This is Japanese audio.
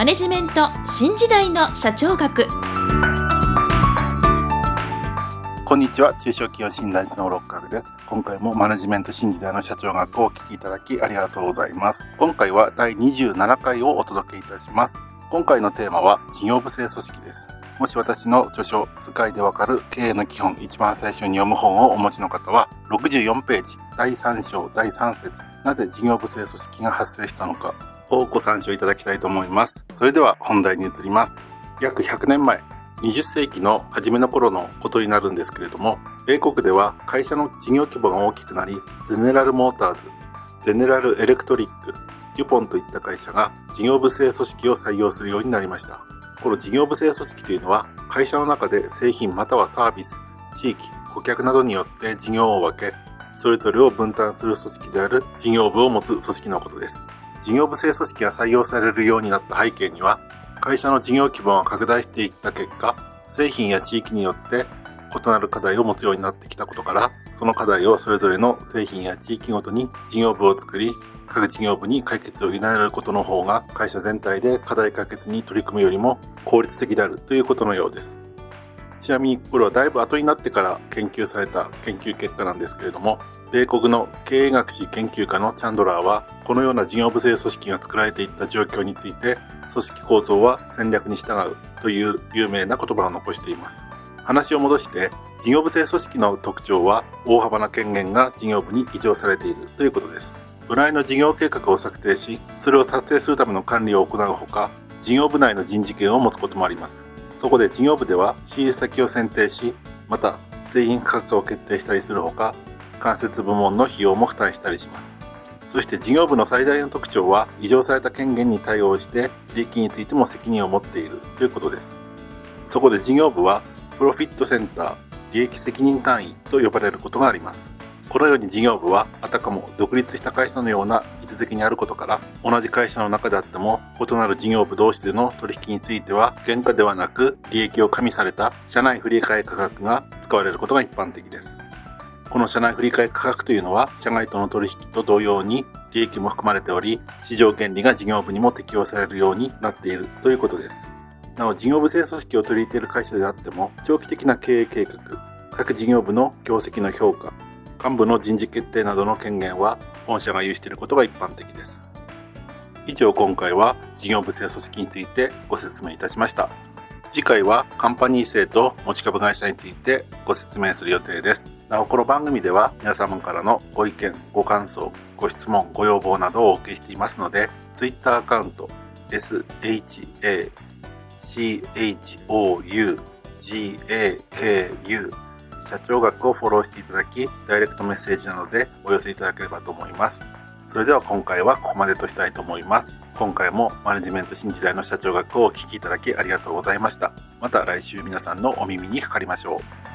マネジメント新時代の社長学。こんにちは。中小企業診断士の六角です。今回もマネジメント新時代の社長学をお聞きいただきありがとうございます。今回は第27回をお届けいたします。今回のテーマは事業部制組織です。もし私の著書「使いでわかる経営の基本」一番最初に読む本をお持ちの方は64ページ第3章第3節なぜ事業部制組織が発生したのかをご参照いただきたいと思います。それでは本題に移ります。約100年前20世紀の初めの頃のことになるんですけれども米国では会社の事業規模が大きくなりゼネラルモーターズゼネラルエレクトリックデュポンといった会社が事業部制組織を採用するようになりました。この事業部制組織というのは会社の中で製品またはサービス地域顧客などによって事業を分けそれぞれを分担する組織である事業部を持つ組織のことです。事業部制組織が採用されるようになった背景には会社の事業規模が拡大していった結果製品や地域によって異なる課題を持つようになってきたことからその課題をそれぞれの製品や地域ごとに事業部を作り各事業部に解決を委ねることの方が会社全体で課題解決に取り組むよりも効率的であるということのようです。ちなみにこれはだいぶ後になってから研究された研究結果なんですけれども米国の経営学士研究家のチャンドラーはこのような事業部制組織が作られていった状況について組織構造は戦略に従うという有名な言葉を残しています。話を戻して事業部制組織の特徴は大幅な権限が事業部に移譲されているということです。部内の事業計画を策定し、それを達成するための管理を行うほか、事業部内の人事権を持つこともあります。そこで事業部では仕入れ先を選定し、また製品価格を決定したりするほか、間接部門の費用も負担したりします。そして事業部の最大の特徴は、異常された権限に対応して利益についても責任を持っているということです。そこで事業部は、プロフィットセンター、利益責任単位と呼ばれることがあります。このように事業部はあたかも独立した会社のような位置づけにあることから同じ会社の中であっても異なる事業部同士での取引については原価ではなく利益を加味された社内振替価格が使われることが一般的ですこの社内振替価格というのは社外との取引と同様に利益も含まれており市場原理が事業部にも適用されるようになっているということですなお事業部制組織を取り入れている会社であっても長期的な経営計画各事業部の業績の評価幹部の人事決定などの権限は本社が有していることが一般的です。以上今回は事業部制組織についてご説明いたしました。次回はカンパニー制と持ち株会社についてご説明する予定です。なおこの番組では皆様からのご意見、ご感想、ご質問、ご要望などをお受けしていますので Twitter アカウント SHACHOUGAKU 社長学をフォローしていただき、ダイレクトメッセージなどでお寄せいただければと思います。それでは今回はここまでとしたいと思います。今回もマネジメント新時代の社長学をお聴きいただきありがとうございました。また来週皆さんのお耳にかかりましょう。